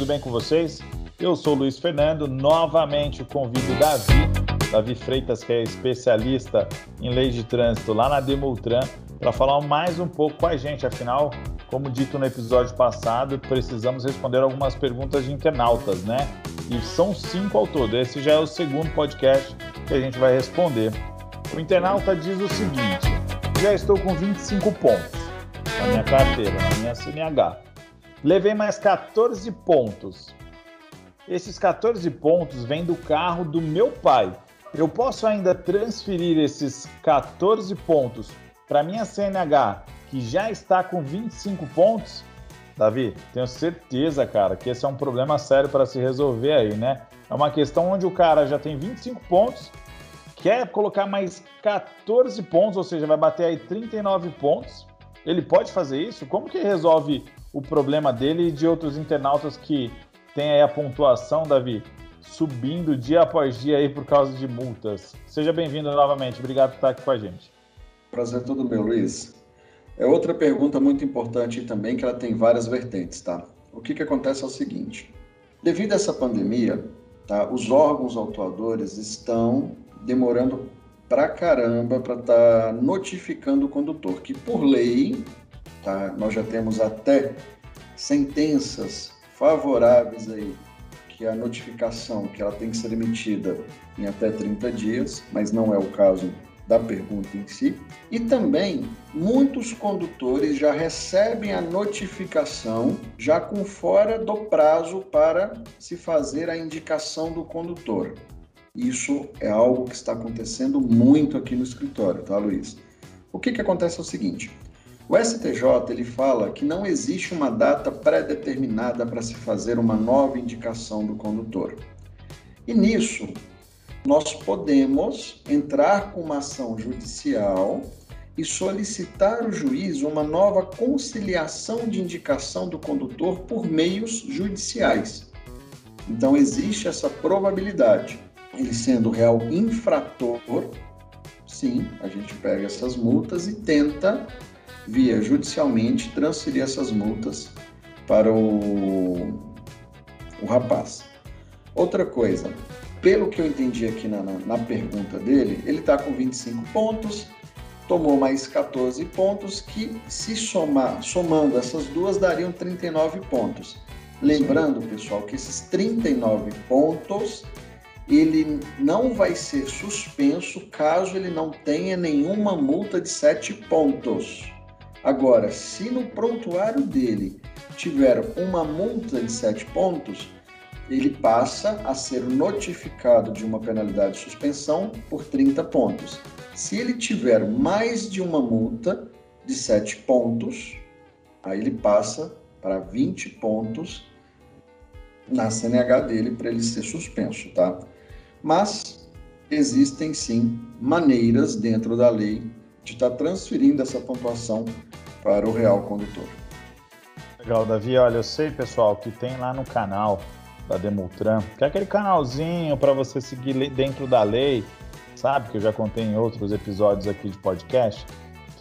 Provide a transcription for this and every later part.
tudo bem com vocês? Eu sou Luiz Fernando, novamente convido Davi, Davi Freitas, que é especialista em lei de trânsito lá na Demultran, para falar mais um pouco com a gente. Afinal, como dito no episódio passado, precisamos responder algumas perguntas de internautas, né? E são cinco ao todo. Esse já é o segundo podcast que a gente vai responder. O internauta diz o seguinte: já estou com 25 pontos na minha carteira, na minha CNH. Levei mais 14 pontos. Esses 14 pontos vêm do carro do meu pai. Eu posso ainda transferir esses 14 pontos para minha CNH, que já está com 25 pontos? Davi, tenho certeza, cara, que esse é um problema sério para se resolver aí, né? É uma questão onde o cara já tem 25 pontos, quer colocar mais 14 pontos, ou seja, vai bater aí 39 pontos. Ele pode fazer isso? Como que resolve o problema dele e de outros internautas que tem aí a pontuação, Davi, subindo dia após dia aí por causa de multas? Seja bem-vindo novamente. Obrigado por estar aqui com a gente. Prazer todo meu, Luiz. É outra pergunta muito importante também, que ela tem várias vertentes, tá? O que, que acontece é o seguinte: devido a essa pandemia, tá, os órgãos autuadores estão demorando pra caramba para estar tá notificando o condutor, que por lei, tá, nós já temos até sentenças favoráveis aí que a notificação que ela tem que ser emitida em até 30 dias, mas não é o caso da pergunta em si. E também muitos condutores já recebem a notificação já com fora do prazo para se fazer a indicação do condutor. Isso é algo que está acontecendo muito aqui no escritório, tá, Luiz? O que, que acontece é o seguinte: o STJ ele fala que não existe uma data pré-determinada para se fazer uma nova indicação do condutor. E nisso, nós podemos entrar com uma ação judicial e solicitar ao juiz uma nova conciliação de indicação do condutor por meios judiciais. Então, existe essa probabilidade. Ele sendo real infrator, sim, a gente pega essas multas e tenta, via judicialmente, transferir essas multas para o, o rapaz. Outra coisa, pelo que eu entendi aqui na, na, na pergunta dele, ele está com 25 pontos, tomou mais 14 pontos, que se somar, somando essas duas, dariam 39 pontos. Lembrando, pessoal, que esses 39 pontos ele não vai ser suspenso caso ele não tenha nenhuma multa de 7 pontos. Agora, se no prontuário dele tiver uma multa de 7 pontos, ele passa a ser notificado de uma penalidade de suspensão por 30 pontos. Se ele tiver mais de uma multa de 7 pontos, aí ele passa para 20 pontos na CNH dele para ele ser suspenso, tá? Mas existem sim maneiras dentro da lei de estar tá transferindo essa pontuação para o real condutor. Legal, Davi. Olha, eu sei, pessoal, que tem lá no canal da Demultran, que é aquele canalzinho para você seguir dentro da lei, sabe? Que eu já contei em outros episódios aqui de podcast,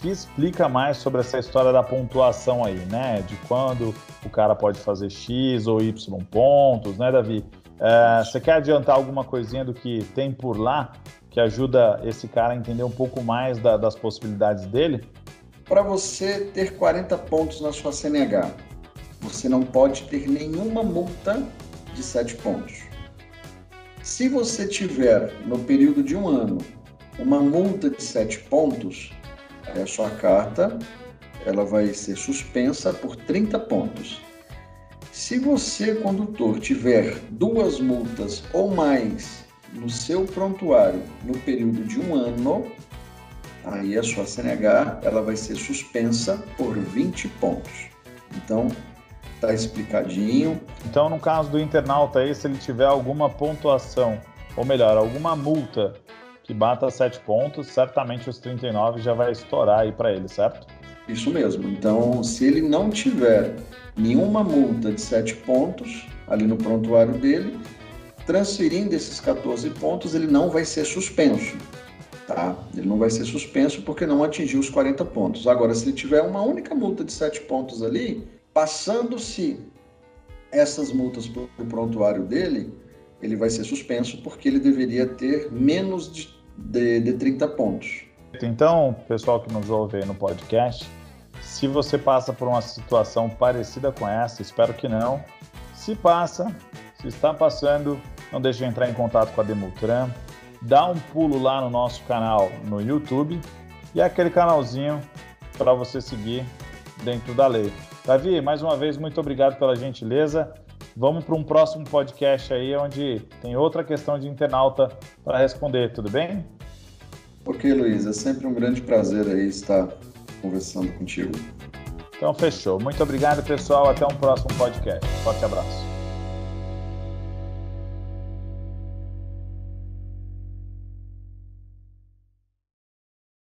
que explica mais sobre essa história da pontuação aí, né? De quando o cara pode fazer X ou Y pontos, né, Davi? É, você quer adiantar alguma coisinha do que tem por lá que ajuda esse cara a entender um pouco mais da, das possibilidades dele? Para você ter 40 pontos na sua CNH, você não pode ter nenhuma multa de 7 pontos. Se você tiver, no período de um ano, uma multa de 7 pontos, a sua carta ela vai ser suspensa por 30 pontos. Se você, condutor, tiver duas multas ou mais no seu prontuário no período de um ano, aí a sua CNH ela vai ser suspensa por 20 pontos. Então, tá explicadinho. Então, no caso do internauta aí, se ele tiver alguma pontuação, ou melhor, alguma multa que bata 7 pontos, certamente os 39 já vai estourar aí para ele, certo? Isso mesmo. Então, se ele não tiver nenhuma multa de 7 pontos ali no prontuário dele, transferindo esses 14 pontos, ele não vai ser suspenso. Tá? Ele não vai ser suspenso porque não atingiu os 40 pontos. Agora, se ele tiver uma única multa de 7 pontos ali, passando-se essas multas para o prontuário dele, ele vai ser suspenso porque ele deveria ter menos de, de, de 30 pontos. Então, pessoal que nos ouve aí no podcast, se você passa por uma situação parecida com essa, espero que não. Se passa, se está passando, não deixe de entrar em contato com a Demultran, dá um pulo lá no nosso canal no YouTube e aquele canalzinho para você seguir dentro da lei. Davi, mais uma vez, muito obrigado pela gentileza. Vamos para um próximo podcast aí, onde tem outra questão de internauta para responder, tudo bem? Ok, Luiz, é sempre um grande prazer aí estar conversando contigo. Então, fechou. Muito obrigado, pessoal. Até um próximo podcast. Forte abraço.